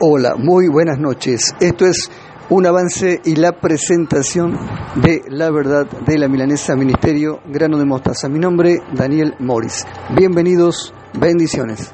Hola, muy buenas noches. Esto es un avance y la presentación de la verdad de la milanesa Ministerio Grano de Mostaza. Mi nombre, Daniel Morris. Bienvenidos, bendiciones.